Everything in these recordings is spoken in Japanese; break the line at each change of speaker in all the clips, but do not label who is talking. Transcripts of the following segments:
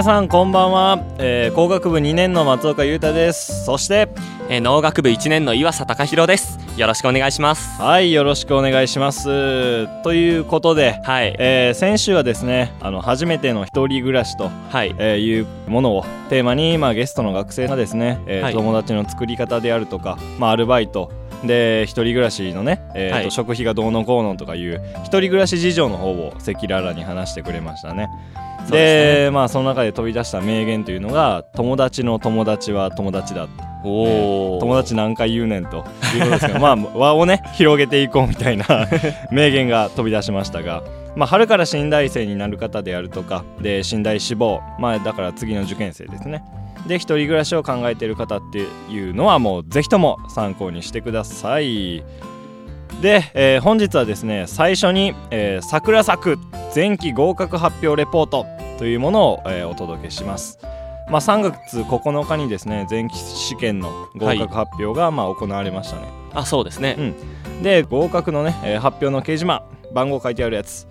皆さんこんばんは、えー、工学部2年の松岡裕太です。そして、
えー、農学部1年の岩佐隆弘です。よろしくお願いします。
はいよろしくお願いします。ということで、はい。えー、先週はですねあの初めての一人暮らしと、はい。えー、いうものをテーマに、まあ、ゲストの学生がですね、えー、はい、友達の作り方であるとか、まあ、アルバイト。で一人暮らしのね、えーと、はい、食費がどうのこうのとかいう一人暮らし事情の方を赤裸々に話してくれましたね。で、ね、まあその中で飛び出した名言というのが「友達の友達は友達だ」お友達何回言うねんということですがまあ輪をね広げていこうみたいな 名言が飛び出しましたが。まあ、春から新大生になる方であるとかで新大志望、まあ、だから次の受験生ですね。で一人暮らしを考えている方っていうのはもうぜひとも参考にしてくださいで、えー、本日はですね最初に、えー、桜咲く前期合格発表レポートというものを、えー、お届けします。まあ、3月9日にですね前期試験の合格発表が、まあ行われましたね。
あそうですね、
うん、で合格のね、えー、発表の掲示板番号書いてあるやつ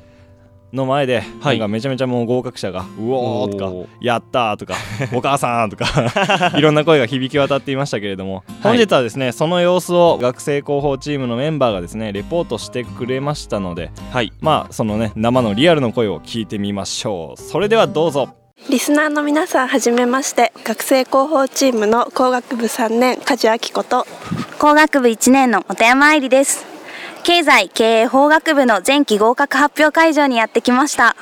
の前で、はい、なんかめちゃめちゃもう合格者が「うおー」とか「やった」とか「お母さん」とか いろんな声が響き渡っていましたけれども、本日はですねその様子を学生広報チームのメンバーがですねレポートしてくれましたので、はい、まあそのね生のリアルの声を聞いてみましょう。それではどうぞ。
リスナーの皆さんはじめまして学生広報チームの工学部3年梶明子と
工学部1年の本山愛理です経済経営法学部の前期合格発表会場にやってきました。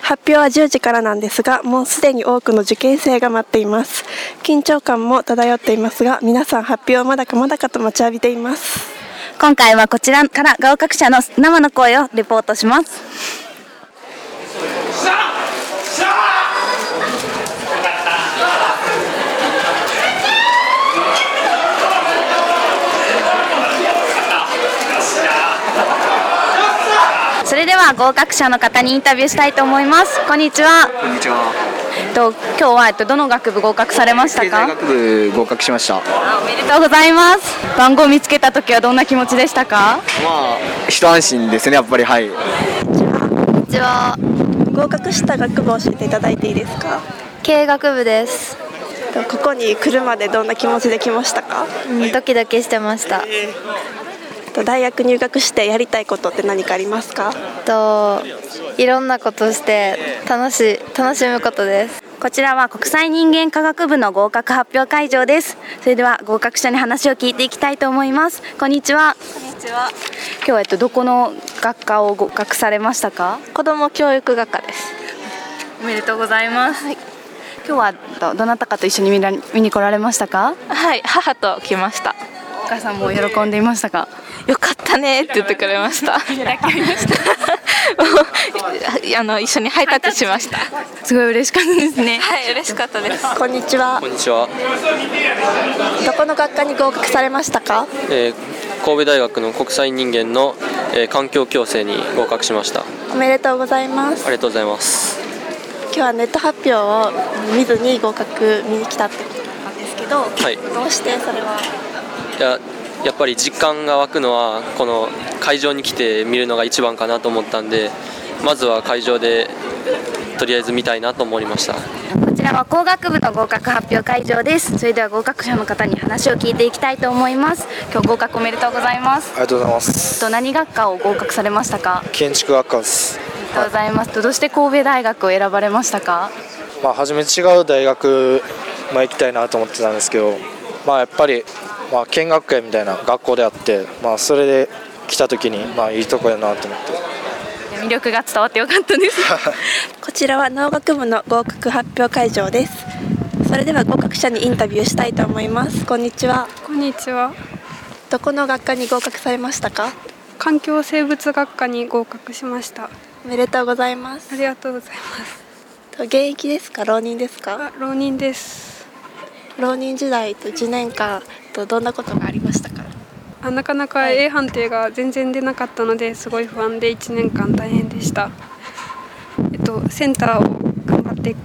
発表は10時からなんですがもうすでに多くの受験生が待っています。緊張感も漂っていますが皆さん発表まだかまだかと待ちわびています。
今回はこちらから合格者の生の声をレポートしますそれでは合格者の方にインタビューしたいと思います。こんにちは。
こんにちは。
と今日はえっとどの学部合格されましたか？
学部合格しました。
おめでとうございます。番号見つけた時はどんな気持ちでしたか？
まあ一安心ですねやっぱり。はい。こ
んにちは
合格した学部を教えていただいていいですか？
経営学部です。
ここに来るまでどんな気持ちで来ましたか、
うん、ドキドキしてました、
と大学入学してやりたいことって何かありますか？
といろんなことして楽し楽しむことです。こちらは国際人間科学部の合格発表会場です。それでは合格者に話を聞いていきたいと思います。こんにちは。
こんにちは。
今日はえっとどこの学科を合格されましたか？
子ども教育学科です。
おめでとうございます、はい、今日はどなたかと一緒に見に来られましたか？
はい母と来ました
お母さんも喜んでいましたか？
よかったねって言ってくれました。あの一緒にハイタッチしました。
すごい嬉しかったですね。
はい嬉しかったです。
こんにちは。
こんにちは。
どこの学科に合格されましたか？
えー、神戸大学の国際人間の、えー、環境共生に合格しました。
おめでとうございます。
ありがとうございます。
今日はネット発表を見ずに合格見に来たってことなんですけど、はい、どうしてそれは？
いややっぱり実感が湧くのはこの会場に来て見るのが一番かなと思ったんでまずは会場でとりあえず見たいなと思いました。
こちらは工学部の合格発表会場です。それでは合格者の方に話を聞いていきたいと思います。今日合格おめでとうございます。
ありがとうございます。
と何学科を合格されましたか？
建築学科です。
ありがとうございます、はい、どうして神戸大学を選ばれましたか？
まあ初め違う大学まあ行きたいなと思ってたんですけどまあやっぱりまあ、見学会みたいな学校であって、まあ、それで来た時に、まあ、いいとこやなと思って。
魅力が伝わってよかったです。
こちらは農学部の合格発表会場です。それでは合格者にインタビューしたいと思います。こんにちは。
こんにちは。
どこの学科に合格されましたか？
環境生物学科に合格しました。
おめでとうございます。
ありがとうございます。
現役ですか？浪人ですか？
浪人です
浪人時代と1年間とどんなことがありましたか？
あなかなか A 判定が全然出なかったのですごい不安で1年間大変でした。えっとセンターを頑張って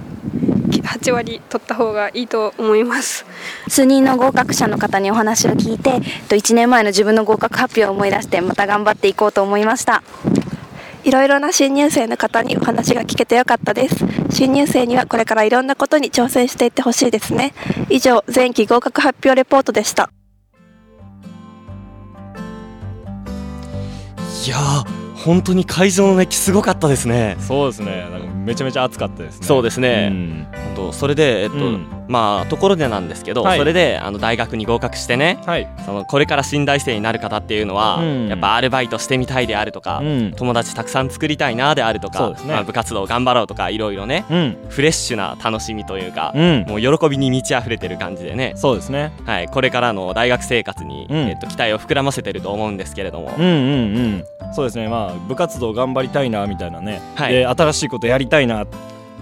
8割取った方がいいと思います。
数人の合格者の方にお話を聞いて1年前の自分の合格発表を思い出してまた頑張っていこうと思いました
いろいろな新入生の方にお話が聞けてよかったです。新入生にはこれからいろんなことに挑戦していってほしいですね。以上前期合格発表レポートでした。
いや本当に会場の熱気すごかったですね。
そうですね。なんかめちゃめちゃ暑かったですね。
そうですね、うん、本当それでえっと、うん、まあところでなんですけど、はい、それであの大学に合格してね、はい、そのこれから新大生になる方っていうのは、うん、やっぱアルバイトしてみたいであるとか、友達たくさん作りたいなであるとか、ね、まあ、部活動頑張ろうとかいろいろね、フレッシュな楽しみというか、もう喜びに満ち溢れてる感じでね。
そうですね、
はい、これからの大学生活に、えっと、期待を膨らませてると思うんですけれども。
うんうんうん。そうですね。まあ部活動頑張りたいなみたいなね、はい、で新しいことやりたいな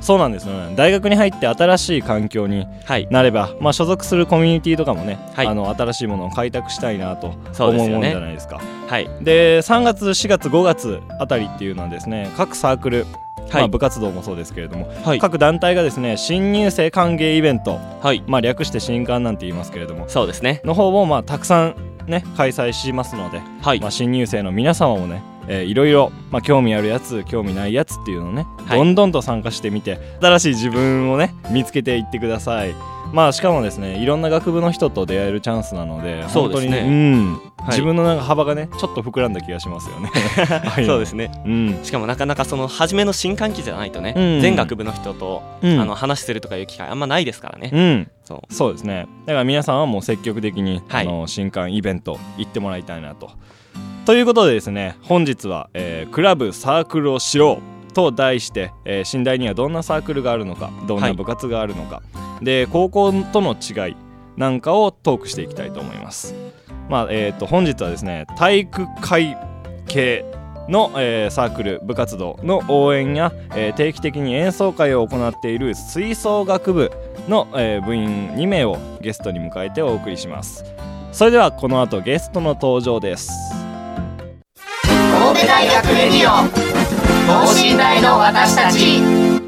そうなんですよね。大学に入って新しい環境になれば、はい、まあ、所属するコミュニティとかもね、はい、あの新しいものを開拓したいなと思うもんじゃないですか。はい、で3月4月5月あたりっていうのはですね各サークルはい、まあ、部活動もそうですけれども、はい、各団体がですね新入生歓迎イベント、はい、まあ、略して新歓なんて言いますけれども
そうですね。
の方をまあたくさんね開催しますので、はい。まあ、新入生の皆様もねえー、いろいろ、まあ、興味あるやつ興味ないやつっていうのをね、はい、どんどんと参加してみて新しい自分をね見つけていってください。まあしかもですねいろんな学部の人と出会えるチャンスなので本当にね、うん、はい、自分のなんか幅がねちょっと膨らんだ気がしますよね。
そうですね、うん、しかもなかなかその初めの新歓期じゃないとね、うん、全学部の人と、うん、あの話するとかいう機会あんまないですからね、
うん、そう。そうですね。だから皆さんはもう積極的に、はい、あの新刊イベント行ってもらいたいなとということでですね本日は、えー、クラブサークルを知ろうと題して、えー、寝台にはどんなサークルがあるのかどんな部活があるのか、はい、で高校との違いなんかをトークしていきたいと思います。まあえーと、本日はですね体育会系の、えー、サークル部活動の応援や、えー、定期的に演奏会を行っている吹奏楽部の、えー、部員2名をゲストに迎えてお送りします。それではこの後ゲストの登場です
神戸大学レディオ等身大の私たち。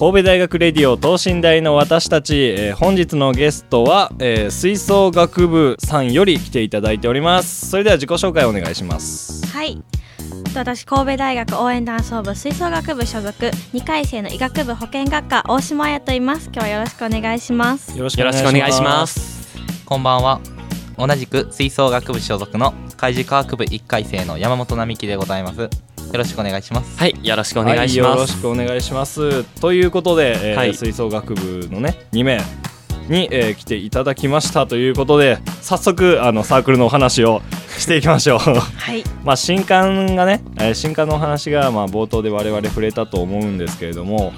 神戸大学レディオ等身大の私たち、えー、本日のゲストは、えー、吹奏楽部さんより来ていただいております。それでは自己紹介お願いします。
はい。私神戸大学応援団奏部吹奏楽部所属2回生の医学部保健学科大島彩と言います。今日はよろしくお願いします。
よろしくお願いします。
こんばんは。同じく吹奏楽部所属の海事科学部1回生の山本並木でございますよろしくお願いします。
はいよろしくお願いします、はい、
よろしくお願いします。ということで、えーはい、吹奏楽部のね2名に、えー、来ていただきました。ということで早速あのサークルのお話をしていきましょう。はい。まあ新刊がね、えー、新刊のお話がまあ冒頭で我々触れたと思うんですけれども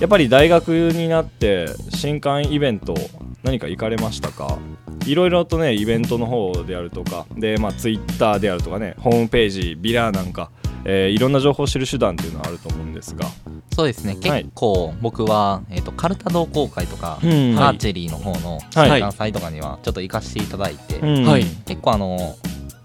やっぱり大学になって新刊イベント何か行かれましたか？いろいろとねイベントの方であるとかでまあツイッターであるとかねホームページビラーなんかえー、いろんな情報を知る手段っていうのはあると思うんですが。
そうですね。結構僕は、えーと、カルタ同好会とか、うん、アーチェリーの方の観祭とかにはちょっと行かせていただいて、はい、結構あの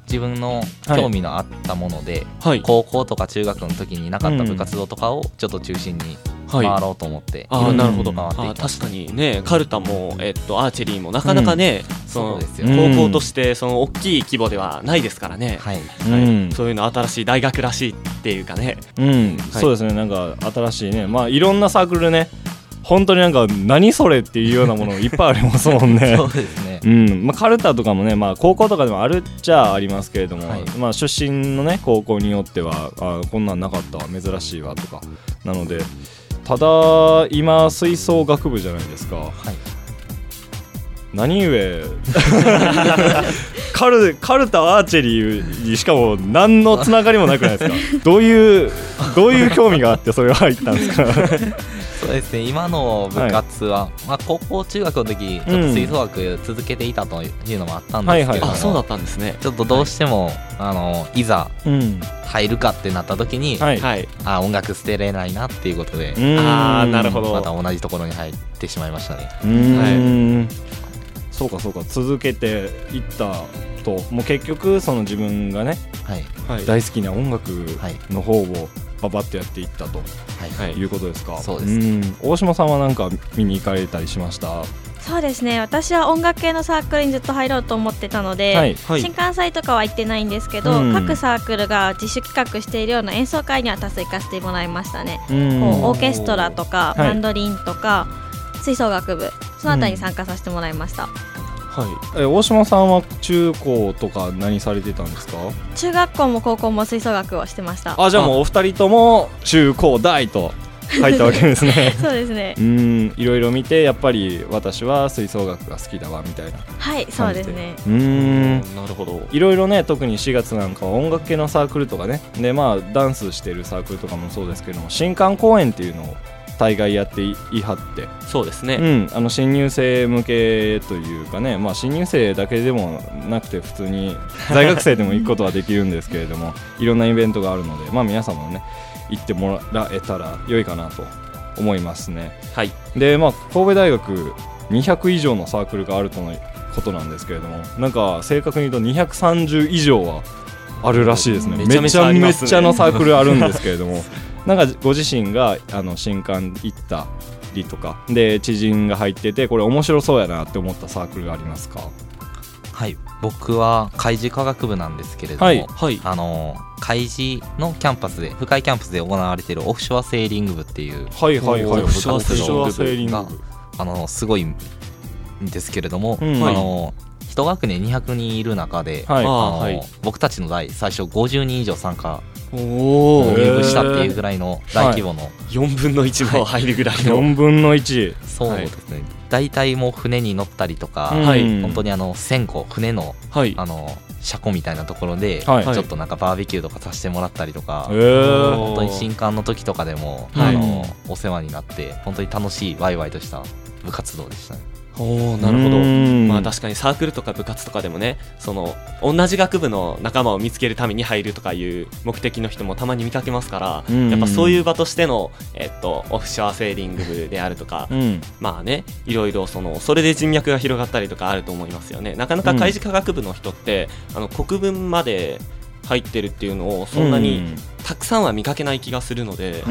自分の興味のあったもので、はい、高校とか中学の時になかった部活動とかをちょっと中心に回ろうと思って、
はい、あなるほど。あ確かにねカルタも、えっと、アーチェリーもなかなかね、うん、その高校としてその大きい規模ではないですからね、はい。はい、そういうの新しい大学らしいっていうかね、
うん、そうですね。なんか新しいね。まあいろんなサークルね。本当になんか何それっていうようなものいっぱいありますもんね。
そうですね。
うん。まあ、カルタとかもね、まあ、高校とかでもあるっちゃありますけれども、はい、まあ、出身のね高校によってはあこんなんなかったわ珍しいわとかなのでただ今吹奏楽部じゃないですか、はい、何故？カルカルタアーチェリーにしかも何のつながりもなくないですか。どういうどういう興味があってそれは入ったんですか
そうですね今の部活は、はい、まあ、高校中学の時ちょっと吹奏楽続けていたというのもあったんですけど、
あそうだったんですね。
ちょっとどうしても、はい、あのいざ入るかってなった時に、はい、あ音楽捨てれないなっていうことで
ああなるほど。
また同じところに入ってしまいましたね。
はい。そうかそうか続けていったと。もう結局その自分がね、はい、大好きな音楽の方をババッとやっていったと、はい、いうことですか、
そうです。
大島さんは何か見に行かれたりしました？
そうですね。私は音楽系のサークルにずっと入ろうと思ってたので、はい。はい、新幹祭とかは行ってないんですけど、うん、各サークルが自主企画しているような演奏会には多数行かせてもらいましたね、うん、こうオーケストラとかマンドリンとか、吹奏楽部そのあたりに参加させてもらいました、
はい、え大島さんは中高とか何されてたんですか？
中学校も高校も吹奏楽をしてました。
あじゃあもうお二人とも中高大と入ったわけですね。
そうですね。
うん。いろいろ見てやっぱり私は吹奏楽が好きだわみたいな。
はいそうですね。
うん。
なるほど。
いろいろね特に4月なんかは音楽系のサークルとかね。でまあダンスしてるサークルとかもそうですけども新刊公演っていうのを大概やっていはって。
そうですね、
うん、あの新入生向けというかね、まあ、新入生だけでもなくて普通に在学生でも行くことはできるんですけれども いろんなイベントがあるので、まあ、皆さんもね行ってもらえたら良いかなと思いますね。
はい、
で、まあ、神戸大学200以上のサークルがあるとのことなんですけれどもなんか正確に言うと230以上はあるらしいですね。めちゃめちゃめっちゃのサークルあるんですけれども なんかご自身があの新刊行ったりとかで知人が入っててこれ面白そうやなって思ったサークルがありますか？
はい。僕は海事科学部なんですけれども、はい。はい、あの海事のキャンパスで深江キャンパスで行われているオフショアセーリング部っていう
はいはいはいオ
フショアセーリング部。あのすごいんですけれども、うん、あの一学年200人いる中で、はい、あの、はい、僕たちの代最初50人以上参加入部したっていうぐらいの大規模の、はい、
4分の1も入るぐらいの、
4分の1
そうですね、大体もう船に乗ったりとか、はい、本当にあの船庫船の,、はい、あの車庫みたいなところで、ちょっとなんかバーベキューとかさせてもらったりとか、本当に新刊の時とかでも、あのお世話になって本当に楽しいワイワイとした部活動でしたね。
おなるほど。まあ確かにサークルとか部活とかでもねその同じ学部の仲間を見つけるために入るとかいう目的の人もたまに見かけますからやっぱそういう場としての、えっと、オフショアセーリング部であるとか、うん、まあねいろいろそのそれで人脈が広がったりとかあると思いますよね。なかなか海事科学部の人って、あの国分まで入ってるっていうのをそんなにたくさんは見かけない気がするので、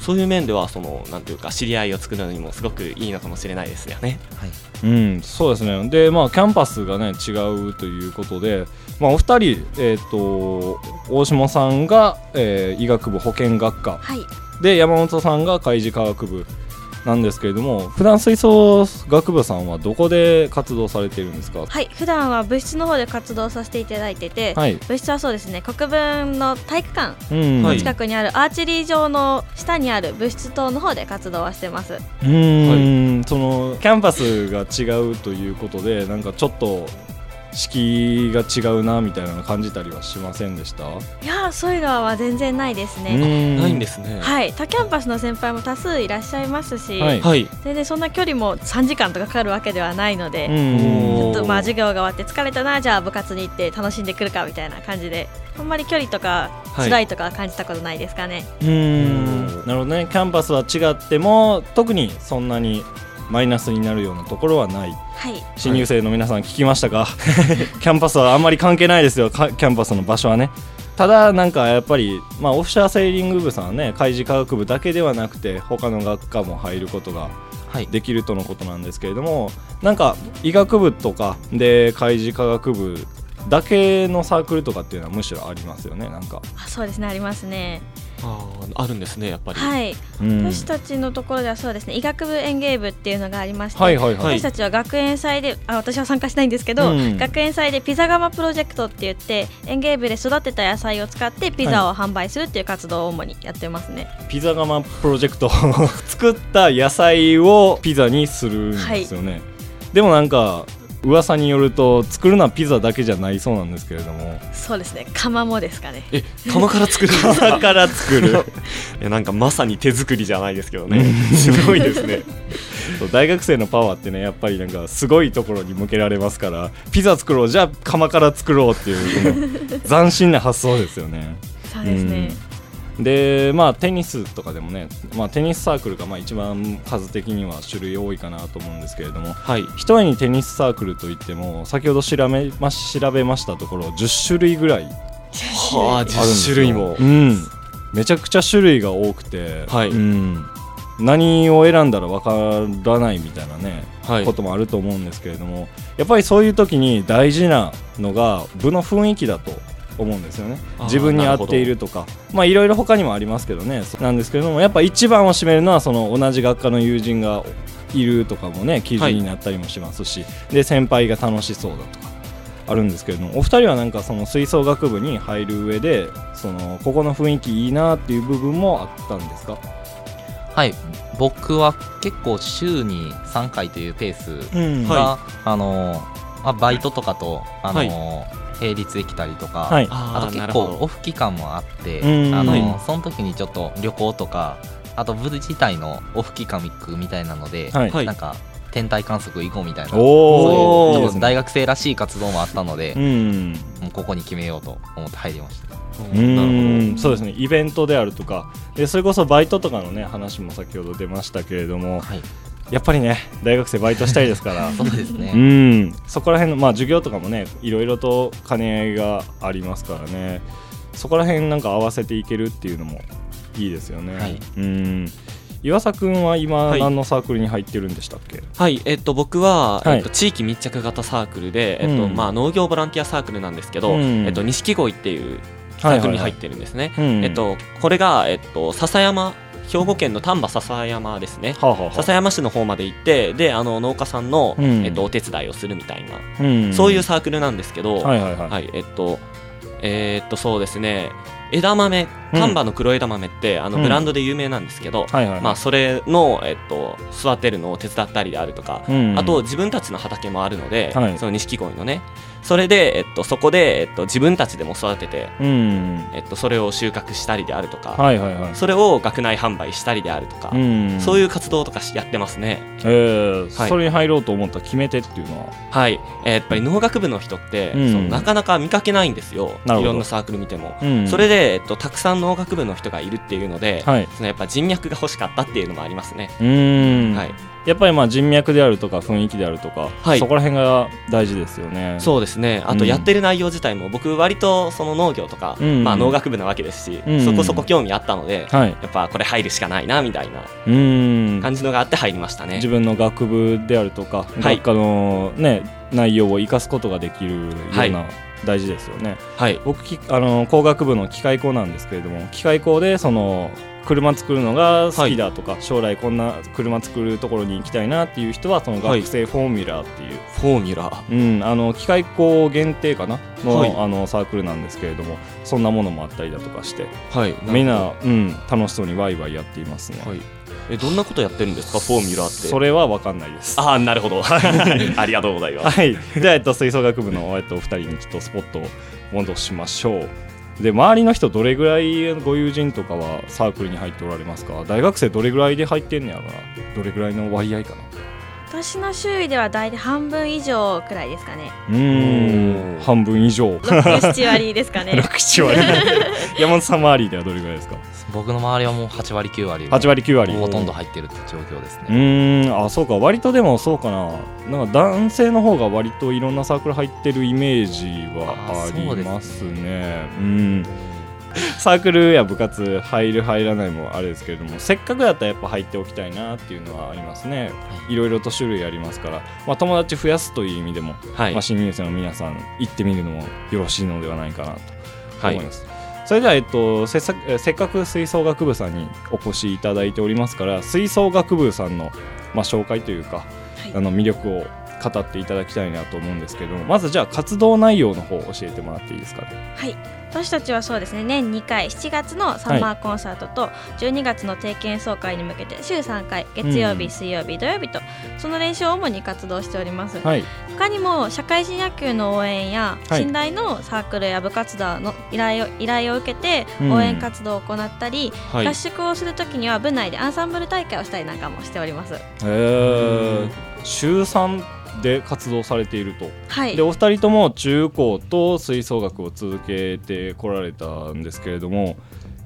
そういう面ではそのなんていうか知り合いを作るのにもすごくいいのかもしれないですよね。
はい、うん、そうですね。で、まあキャンパスがね違うということで、まあお二人えっ、ー、と大下さんが、えー、医学部保健学科、はい、で山本さんが海事科学部。なんですけれども普段吹奏楽部さんはどこで活動されているんですか？
はい普段は部室の方で活動させていただいてて、はい、部室はそうですね国文の体育館の近くにあるアーチェリー場の下にある部室棟の方で活動はしてます。
うん、はい、そのキャンパスが違うということでなんかちょっと敷居が違うなみたいなの感じたりはしませんでした？
いやそういうのは全然ないですね。
ないんですね。
はい。他キャンパスの先輩も多数いらっしゃいますし、はい、全然そんな距離も3時間とかかかるわけではないのでちょっとまあ授業が終わって疲れたなじゃあ部活に行って楽しんでくるかみたいな感じであんまり距離とか辛いとか感じたことないですかね、
はい、うん。なるほどね。キャンパスは違っても特にそんなにマイナスになるようなところはない、
はい、
新入生の皆さん聞きましたか？キャンパスはあんまり関係ないですよ。キャンパスの場所はね。ただなんかやっぱり、まあ、オフショアセーリング部さんはね海事科学部だけではなくて他の学科も入ることができるとのことなんですけれども、はい、なんか医学部とかで海事科学部だけのサークルとかっていうのはむしろありますよね。なんか。
あそうですね。ありますね
ああるんですねやっぱり。
はい、私たちのところではそうですね。医学部園芸部っていうのがありまして、はいはいはい、私たちは学園祭であ私は参加しないんですけど、うん、学園祭でピザ窯プロジェクトって言って園芸部で育てた野菜を使ってピザを販売するっていう活動を主にやってますね、
はい、ピザ窯プロジェクト 作った野菜をピザにするんですよね、はい、でもなんか噂によると作るのはピザだけじゃないそうなんですけれども。
そうですね。窯もですかね。
え窯から作るんです
か？ら作る。
えなんかまさに手作りじゃないですけどね。すごいですね。
大学生のパワーってねやっぱりなんかすごいところに向けられますからピザ作ろう。じゃあ窯から作ろうっていう斬新な発想ですよね。
そうですね、
うんでまあテニスとかでもね、まあ、テニスサークルがまあ一番数的には種類多いかなと思うんですけれども、はい、一重にテニスサークルといっても先ほど調べま調べましたところ10種類ぐらい
はあ10種類も、
うん、めちゃくちゃ種類が多くて、はい。うん、何を選んだらわからないみたいなね、はい、こともあると思うんですけれどもやっぱりそういう時に大事なのが部の雰囲気だと思うんですよね。自分に合っているとか。まあいろいろ他にもありますけどね。なんですけれどもやっぱ一番を占めるのはその同じ学科の友人がいるとかもね基準になったりもしますし、はい、で先輩が楽しそうだとかあるんですけれども。お二人はなんかその吹奏楽部に入る上でそのここの雰囲気いいなっていう部分もあったんですか？
はい。僕は結構週に3回というペースが、うん。はい、あのまあ、バイトとかとあの、はい並立できたりとか、はい、あと結構オフ期間もあってあの、その時にちょっと旅行とかあと部自体のオフ期間みたいなので、はい、なんか天体観測行こうみたいなそういう大学生らしい活動もあったので、うん、もうここに決めようと思って入りました。
うん。そうですね。イベントであるとかでそれこそバイトとかのね話も先ほど出ましたけれども、はい、やっぱりね大学生バイトしたいですから。
そうですね。
うん。そこら辺のまあ授業とかもねいろいろと兼ね合いがありますからね。そこら辺なんか合わせていけるっていうのもいいですよね、はい、うん。岩佐君は今、はい、何のサークルに入ってるんでしたっけ？
はい。えっと僕は、はい、えっと、地域密着型サークルで、えっと、うん、まあ、農業ボランティアサークルなんですけど、うん、えっと、錦鯉っていうサークルに入ってるんですね、えっと、これが、えっと、笹山兵庫県の丹波篠山ですね、はあはあ、篠山市の方まで行ってであの農家さんの、うん、えっと、お手伝いをするみたいな、うん、そういうサークルなんですけど、はいはいはい。はい、えっとえー、っとそうですね。枝豆丹波の黒枝豆って、あのブランドで有名なんですけど、まあ、それの、えっと、育てるのを手伝ったりであるとか、あと自分たちの畑もあるので、その錦鯉のねそれで、えっと、そこで、えっと、自分たちでも育てて、えっと、それを収穫したりであるとか、はいはいはい、それを学内販売したりであるとか、そういう活動とかやってますね、
えー、はい、それに入ろうと思った決め手っていうのは？
はい、えー、やっぱり農学部の人って、そのなかなか見かけないんですよ。いろんなサークル見ても、それで、えっと、たくさん農学部の人がいるっていうので、はい、そのやっぱ人脈が欲しかったっていうのもありますね。
うん、はいやっぱりまあ人脈であるとか雰囲気であるとか、はい、そこら辺が大事ですよね。
そうですね。あとやってる内容自体も、僕割とその農業とか、うん、まあ、農学部なわけですし、うん、そこそこ興味あったので、はい、やっぱこれ入るしかないなみたいな感じのがあって入りましたね。
自分の学部であるとか、学科の、ね、内容を生かすことができるような、大事ですよね、はい、僕あの工学部の機械工なんですけれども機械工でその車作るのが好きだとか、はい、将来こんな車作るところに行きたいなっていう人はその学生フォーミュラーっていう、はい、
フォーミュラ
ー、うん、あの機械工限定かな？のはい、あのサークルなんですけれどもそんなものもあったりだとかして、はい、みんな、うん、楽しそうにワイワイやっていますね。はい。
えどんなことやってるんですか？フォーミュラーって。
それは分かんないです。
ああなるほど。ありがとうございます。
はい。じゃあ、えっと、吹奏楽部の、えっと、お二人にちょっとスポットを戻しましょうで周りの人どれぐらいご友人とかはサークルに入っておられますか？大学生どれぐらいで入ってんねやろな。どれぐらいの割合かな。
私の周囲では大体半分以上くらいですかね。
うん。半分以上。
67割ですかね。
67割。山本さん周りではどれぐらいですか？
僕の周りはもう8割9割。
8割9割。
ほとんど入ってるって状況です
ね。うん。あそうか。割とでもそうかな。なんか男性の方が割といろんなサークル入ってるイメージはありますね。うんサークルや部活入る入らないもあれですけれどもせっかくだったらやっぱ入っておきたいなっていうのはありますね、い。ろいろと種類ありますから、まあ、友達増やすという意味でも、はい、まあ、新入生の皆さん行ってみるのもよろしいのではないかなと思います、はいそれでは、えっと、せせっかく吹奏楽部さんにお越しいただいておりますから吹奏楽部さんの、まあ、紹介というか、はい、あの魅力を語っていただきたいなと思うんですけどまずじゃあ活動内容の方教えてもらっていいですか？ね。
はい。私たちはそうですね年2回7月のサマーコンサートと12月の定期演奏会に向けて週3回月曜日、うん、水曜日土曜日とその練習を主に活動しております、はい、他にも社会人野球の応援や信頼のサークルや部活動の依頼を依頼を受けて応援活動を行ったり、うん、合宿をするときには部内でアンサンブル大会をしたりなんかもしております。へ
え週3で活動されていると、はい、でお二人とも中高と吹奏楽を続けてこられたんですけれども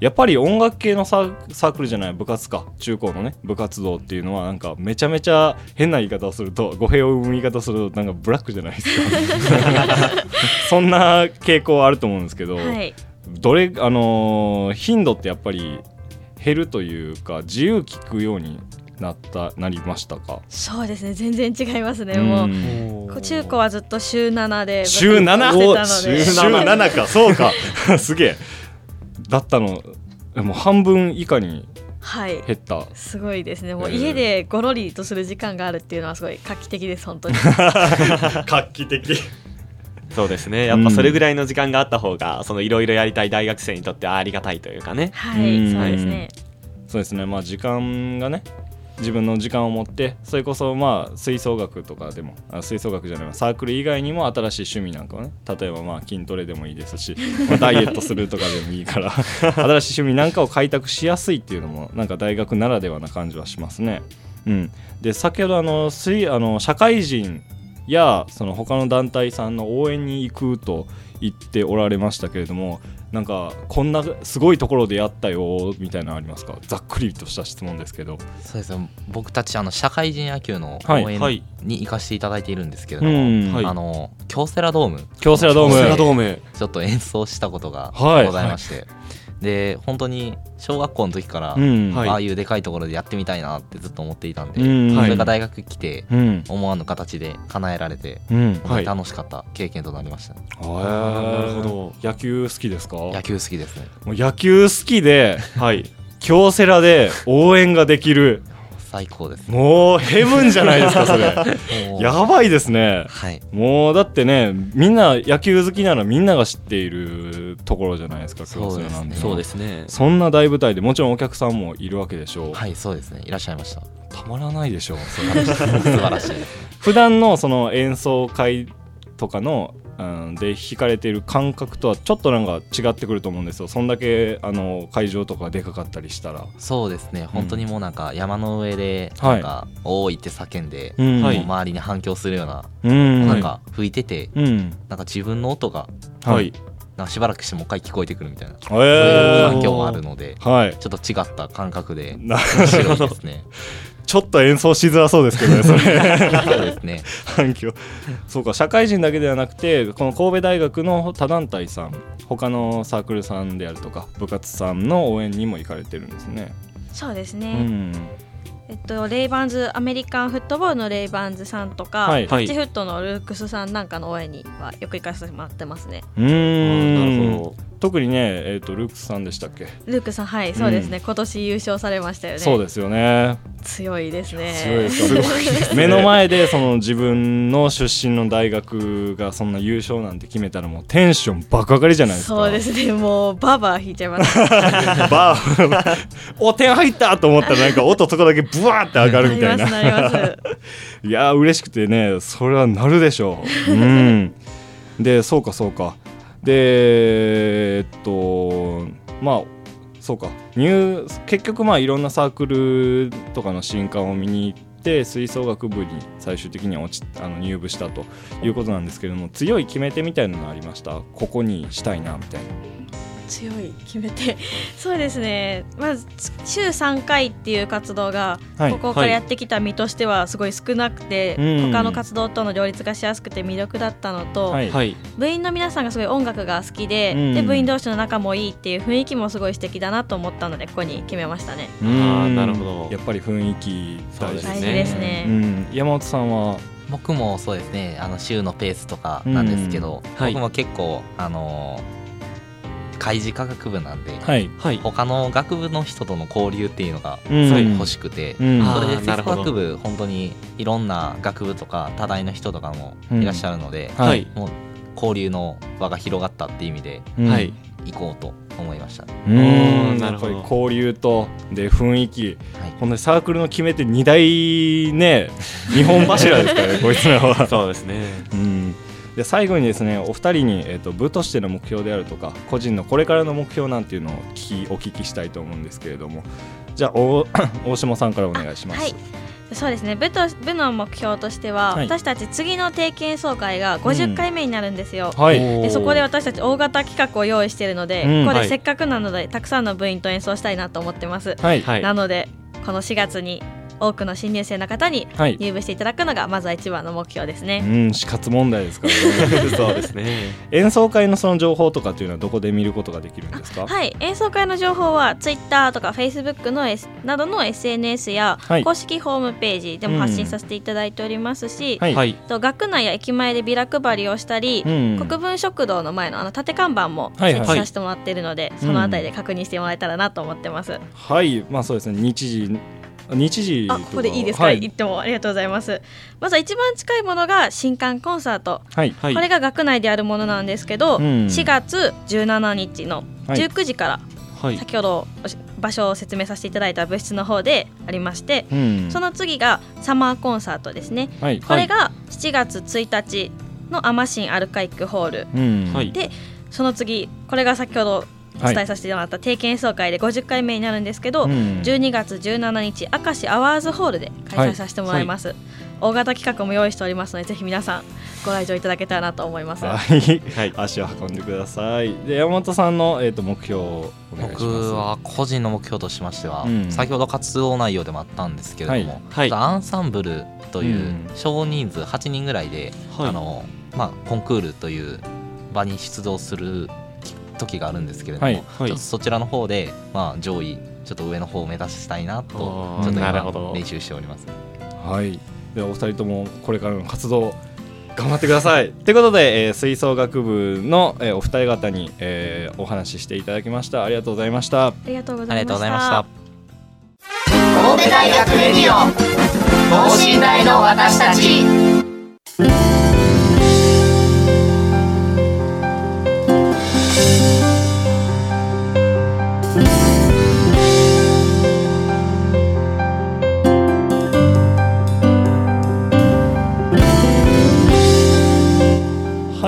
やっぱり音楽系のサークルじゃない部活か。中高のね部活動っていうのはなんかめちゃめちゃ変な言い方をすると語弊を生む言い方をするとなんかブラックじゃないですか。そんな傾向あると思うんですけど、はい、どれあのー、頻度ってやっぱり減るというか自由聞くようになったなりましたか？
そうですね全然違いますねもう。中高はずっと週7で
週 7? 週7か。そうか。すげえ。だったの。もう半分以下に減った、はい、
すごいですね。もう家でごろりとする時間があるっていうのはすごい画期的です本当に。
画期的。
そうですね。やっぱそれぐらいの時間があった方がそのいろいろやりたい大学生にとってありがたいというかね。
はいそうですね。
そうですね。まあ時間がね自分の時間を持ってそれこそまあ吹奏楽とかでもあ吹奏楽じゃないサークル以外にも新しい趣味なんかをね例えばまあ筋トレでもいいですし、まあ、ダイエットするとかでもいいから 新しい趣味なんかを開拓しやすいっていうのもなんか大学ならではな感じはしますね。うん、で先ほどあの水あの社会人やその他の団体さんの応援に行くと言っておられましたけれどもなんかこんなすごいところでやったよみたいなのありますか？ざっくりとした質問ですけど。
そうです僕たちあの社会人野球の応援に行かせていただいているんですけれども、はい、あの京セラドーム。
京セラドーム。
ちょっと演奏したことがございまして、はいはいで本当に小学校の時から、ああいうでかいところでやってみたいなってずっと思っていたんで、それが大学来て、思わぬ形で叶えられて、楽しかった経験となりました、ね、
なるほど。野球好きですか？
野球好きですね。
もう野球好きで、はい、京セラで応援ができる
最高です、
ね、もうヘブンじゃないですかそれ。やばいですね、はい、もうだってねみんな野球好きならみんなが知っているところじゃないですか
そうですね。そうですね。
そんな大舞台でもちろんお客さんもいるわけでしょ。う
はいそうですね。いらっしゃいました。
たまらないでしょう
素晴らしい。
普段のその演奏会とかのうん、で弾かれている感覚とはちょっとなんか違ってくると思うんですよ。そんだけあの会場とかでかかったりしたら。
そうですね。本当にもうなんか山の上でなんか「多い」って叫んで、はい、もう周りに反響するような、うん、なんか吹いてて、うん、なんか自分の音が、はい、なんかしばらくしてもう一回聞こえてくるみたいな、えー、そういう環境もあるので、はい、ちょっと違った感覚で面白いですね。
ちょっと演奏しづらそうですけどねそれ。そうですね。反響。そうか社会人だけではなくてこの神戸大学の他団体さん他のサークルさんであるとか部活さんの応援にも行かれてるんですね。
そうですね、うんえっと、レイバンズアメリカンフットボールのレイバンズさんとか、はい、タッチフットのルークスさんなんかの応援にはよく行かせてもらってますね。
うん。なるほど。特にね、えーと、ルークスさんでしたっけ？
ルークさんはいそうですね、うん、今年優勝されましたよね。
そうですよね。
強いですね。
強いですよね。目の前でその自分の出身の大学がそんな優勝なんて決めたらもうテンション爆上がりじゃないですか。
そうですね。もうバーバー引いちゃいます。
バーお点入ったと思ったらなんか音とかだけブワーって上がるみたいな。いや嬉しくてねそれはなるでしょう。うん。でそうかそうか。でえっとまあそうか。入結局まあいろんなサークルとかの新刊を見に行って吹奏楽部に最終的には落ちあの入部したということなんですけれども強い決め手みたいなのありました？ここにしたいなみたいな。
強い決めてそうですねまず週3回っていう活動がここからやってきた身としてはすごい少なくて、はい、他の活動との両立がしやすくて魅力だったのと、はい、部員の皆さんがすごい音楽が好きで,、で部員同士の仲もいいっていう雰囲気もすごい素敵だなと思ったのでここに決めましたね。
あなるほどやっぱり雰囲気大事ですね。ですね山本さんは
僕もそうですねあの週のペースとかなんですけど、僕も結構あの開示科学部なんで、はい、他の学部の人との交流っていうのがすごい欲しくて、うん、それで吹奏楽部本当にいろんな学部とか多大の人とかもいらっしゃるので、うん。はい、もう交流の輪が広がったっていう意味で、はい、行こうと思いました、
うん。なるほど。交流とで雰囲気、はい、このサークルの決めて2大ね日本柱ですからね こいつらは。
そうですね。うん
で最後にですねお二人に、えーと、部としての目標であるとか個人のこれからの目標なんていうのを聞きお聞きしたいと思うんですけれどもじゃあ 大下さんからお願いします。
はい。そうですね。部と部の目標としては、はい、私たち次の定期演奏会が50回目になるんですよ、うんはい、でそこで私たち大型企画を用意しているので、うん、ここでせっかくなので、はい、たくさんの部員と演奏したいなと思ってます、なのでこの4月に多くの新入生の方に入部していただくのがまずは一番の目標ですね。
うん、死活問題ですからね。そうですね。演奏会のその情報とかっていうのはどこで見ることができるんですか？
はい、演奏会の情報はツイッターとかフェイスブックの、S、などの SNS や公式ホームページでも発信させていただいておりますし、はい、と学内や駅前でビラ配りをしたり、うん、国分食堂の前のあの縦看板も設置させてもらっているので、はいはい、そのあたりで確認してもらえたらなと思ってます。
はい、まあそうですね。日時日時
あここでいいですか、はい、言ってもありがとうございます。まずは一番近いものが新刊コンサート、はい、これが学内であるものなんですけど、うん、4月17日の19時から、はい、先ほど場所を説明させていただいた部室の方でありまして、うん、その次がサマーコンサートですね、はい、これが7月1日のアマシンアルカイックホール、うん、でその次これが先ほどお伝えさせてもらった定期演奏会で50回目になるんですけど、はい、12月17日明石アワーズホールで開催させてもらいます、はい。はい、大型企画も用意しておりますのでぜひ皆さんご来場いただけたらなと思います。
はい、足を運んでください。で山本さんのえっ、ー、と目標を僕
は個人の目標としましては、うん、先ほど活動内容でもあったんですけれども、はい、アンサンブルという少人数8人ぐらいで、あのまあコンクールという場に出動する時があるんですけれども、はい。はい、ちょっとそちらの方で、まあ、上位ちょっと上の方を目指したいなとちょっと 今練習しております。
はい。ではお二人ともこれからの活動頑張ってください。ということで、えー、吹奏楽部の、えー、お二人方に、えー、お話ししていただきました。ありがとうございました。あ
りがとうございました。
神戸大学レディオ等身大の私たち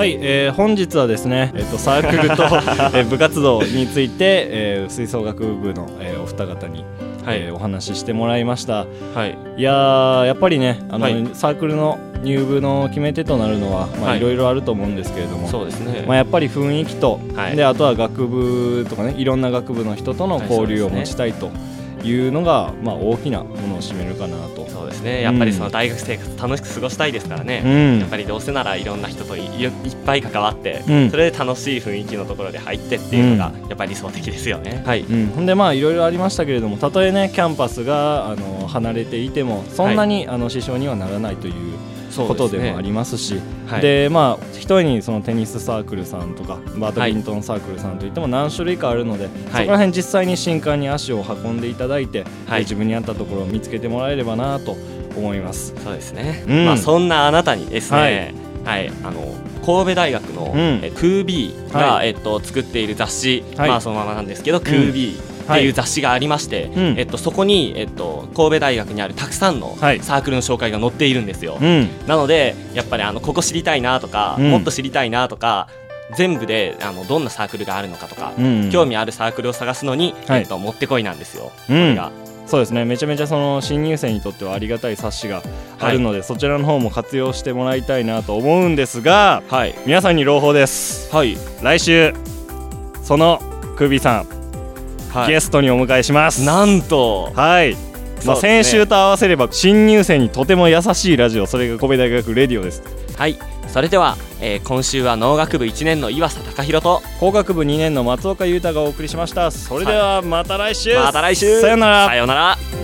はい、えー、本日はですね、えーと、サークルと、えー、部活動について、えー、吹奏楽部の、えー、お二方に、はい。えー、お話ししてもらいました、はい、いややっぱりねあの、はい、サークルの入部の決め手となるのは、まあ、い。ろいろあると思うんですけれども、そうですね。まあ、やっぱり雰囲気と、はい、であとは学部とかねいろんな学部の人との交流を持ちたいと。いうのが、まあ、大きなものを占めるかなと。
そうですね。やっぱりその大学生活楽しく過ごしたいですからね、うん、やっぱりどうせならいろんな人といっぱい関わって、うん、それで楽しい雰囲気のところで入ってっていうのがやっぱり理想的ですよね。
はい、うん、ほんでまあいろいろありましたけれどもたとえねキャンパスがあの離れていてもそんなに、はい、あの支障にはならないという。ことでもありますし、はい、でまあ一重にそのテニスサークルさんとかバドミントンサークルさんといっても何種類かあるので、はい、そこら辺実際に新刊に足を運んでいただいて、はい、自分に合ったところを見つけてもらえればなと思います。
そうですね、うん、まあ、そんなあなたにですね、はい、あの神戸大学の、うん、えクービーが、えっと、作っている雑誌、まあそのままなんですけど、クービーっていう雑誌がありまして、はい、えっと、そこに、えっと、神戸大学にあるたくさんのサークルの紹介が載っているんですよ、はい、なのでやっぱりあのここ知りたいなとか、うん、もっと知りたいなとか全部であのどんなサークルがあるのかとか、うん、興味あるサークルを探すのに、はい、えっと、もってこいなんですよ、これが。
そうですね。めちゃめちゃその新入生にとってはありがたい冊子があるので、はい、そちらの方も活用してもらいたいなと思うんですが、はい、皆さんに朗報です、はい、来週そのクービーさんはい、ゲストにお迎えします。
なんと。
はい。まあ、先週と合わせれば新入生にとても優しいラジオそれが神戸大学レディオです。
はい。それでは、えー、今週は農学部1年の岩佐隆弘と
工学部2年の松岡裕太がお送りしました。それではまた来週、
また来週。
さよなら。
さよなら